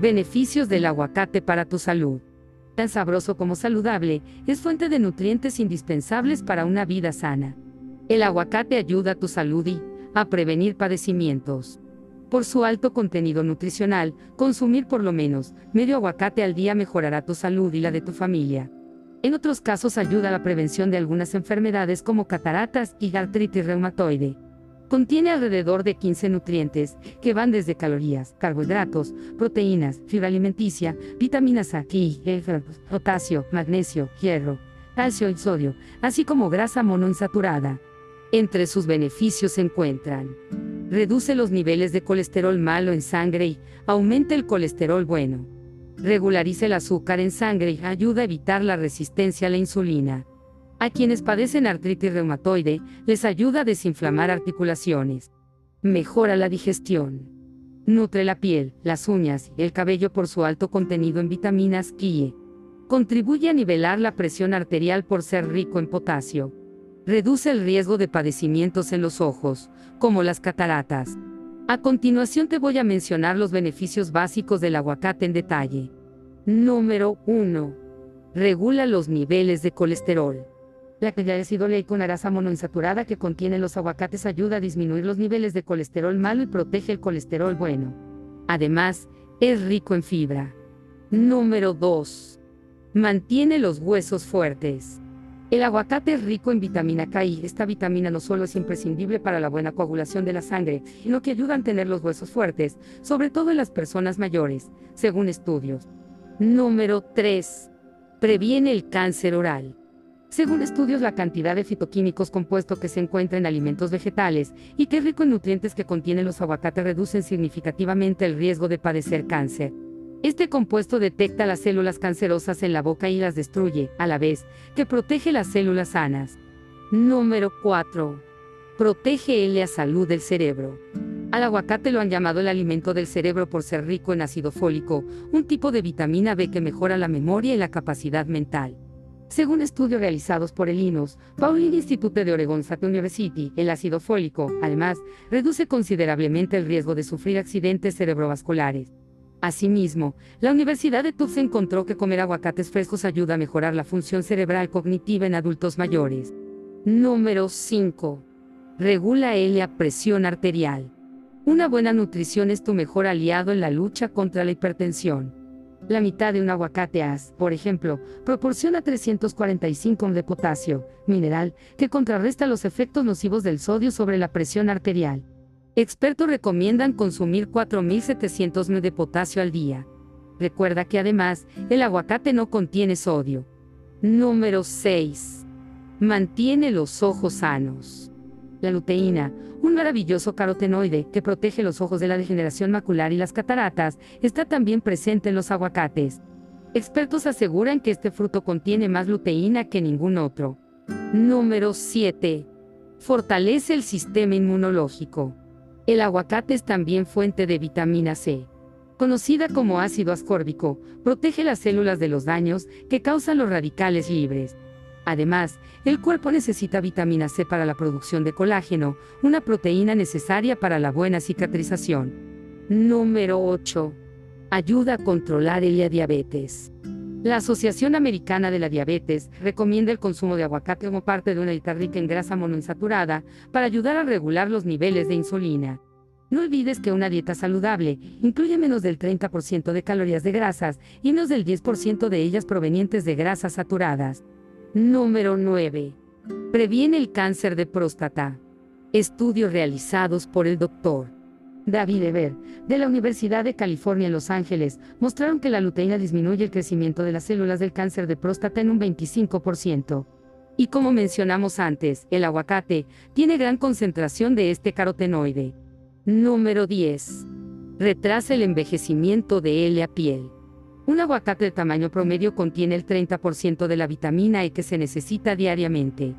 Beneficios del aguacate para tu salud. Tan sabroso como saludable, es fuente de nutrientes indispensables para una vida sana. El aguacate ayuda a tu salud y a prevenir padecimientos. Por su alto contenido nutricional, consumir por lo menos medio aguacate al día mejorará tu salud y la de tu familia. En otros casos ayuda a la prevención de algunas enfermedades como cataratas y artritis reumatoide. Contiene alrededor de 15 nutrientes, que van desde calorías, carbohidratos, proteínas, fibra alimenticia, vitaminas A, e, potasio, magnesio, hierro, calcio y sodio, así como grasa monoinsaturada. Entre sus beneficios se encuentran reduce los niveles de colesterol malo en sangre y aumenta el colesterol bueno. Regulariza el azúcar en sangre y ayuda a evitar la resistencia a la insulina. A quienes padecen artritis reumatoide, les ayuda a desinflamar articulaciones. Mejora la digestión. Nutre la piel, las uñas y el cabello por su alto contenido en vitaminas Kie. Contribuye a nivelar la presión arterial por ser rico en potasio. Reduce el riesgo de padecimientos en los ojos, como las cataratas. A continuación te voy a mencionar los beneficios básicos del aguacate en detalle. Número 1. Regula los niveles de colesterol. La que de ácido con grasa monoinsaturada que contiene los aguacates ayuda a disminuir los niveles de colesterol malo y protege el colesterol bueno. Además, es rico en fibra. Número 2. Mantiene los huesos fuertes. El aguacate es rico en vitamina K y esta vitamina no solo es imprescindible para la buena coagulación de la sangre, sino que ayuda a tener los huesos fuertes, sobre todo en las personas mayores, según estudios. Número 3. Previene el cáncer oral. Según estudios, la cantidad de fitoquímicos compuestos que se encuentra en alimentos vegetales y que es rico en nutrientes que contienen los aguacates reducen significativamente el riesgo de padecer cáncer. Este compuesto detecta las células cancerosas en la boca y las destruye, a la vez que protege las células sanas. Número 4. Protege la salud del cerebro. Al aguacate lo han llamado el alimento del cerebro por ser rico en ácido fólico, un tipo de vitamina B que mejora la memoria y la capacidad mental. Según estudios realizados por el INUS, Pauling Institute de Oregon State University, el ácido fólico, además, reduce considerablemente el riesgo de sufrir accidentes cerebrovasculares. Asimismo, la Universidad de Tufts encontró que comer aguacates frescos ayuda a mejorar la función cerebral cognitiva en adultos mayores. Número 5. Regula la presión arterial. Una buena nutrición es tu mejor aliado en la lucha contra la hipertensión. La mitad de un aguacate as, por ejemplo, proporciona 345 de potasio, mineral, que contrarresta los efectos nocivos del sodio sobre la presión arterial. Expertos recomiendan consumir 4.700 ml de potasio al día. Recuerda que además, el aguacate no contiene sodio. Número 6. Mantiene los ojos sanos. La luteína, un maravilloso carotenoide que protege los ojos de la degeneración macular y las cataratas, está también presente en los aguacates. Expertos aseguran que este fruto contiene más luteína que ningún otro. Número 7. Fortalece el sistema inmunológico. El aguacate es también fuente de vitamina C. Conocida como ácido ascórbico, protege las células de los daños que causan los radicales libres. Además, el cuerpo necesita vitamina C para la producción de colágeno, una proteína necesaria para la buena cicatrización. Número 8. Ayuda a controlar el diabetes. La Asociación Americana de la Diabetes recomienda el consumo de aguacate como parte de una dieta rica en grasa monoinsaturada para ayudar a regular los niveles de insulina. No olvides que una dieta saludable incluye menos del 30% de calorías de grasas y menos del 10% de ellas provenientes de grasas saturadas. Número 9. Previene el cáncer de próstata. Estudios realizados por el Dr. David Eber, de la Universidad de California en Los Ángeles, mostraron que la luteína disminuye el crecimiento de las células del cáncer de próstata en un 25%. Y como mencionamos antes, el aguacate tiene gran concentración de este carotenoide. Número 10. Retrasa el envejecimiento de la piel. Un aguacate de tamaño promedio contiene el 30% de la vitamina E que se necesita diariamente.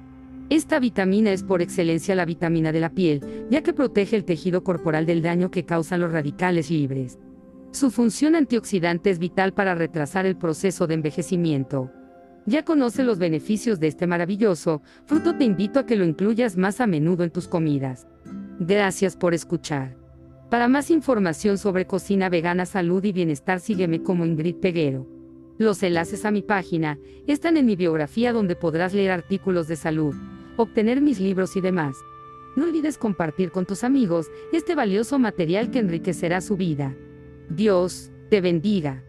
Esta vitamina es por excelencia la vitamina de la piel, ya que protege el tejido corporal del daño que causan los radicales libres. Su función antioxidante es vital para retrasar el proceso de envejecimiento. Ya conoce los beneficios de este maravilloso fruto, te invito a que lo incluyas más a menudo en tus comidas. Gracias por escuchar. Para más información sobre cocina vegana, salud y bienestar, sígueme como Ingrid Peguero. Los enlaces a mi página están en mi biografía donde podrás leer artículos de salud, obtener mis libros y demás. No olvides compartir con tus amigos este valioso material que enriquecerá su vida. Dios te bendiga.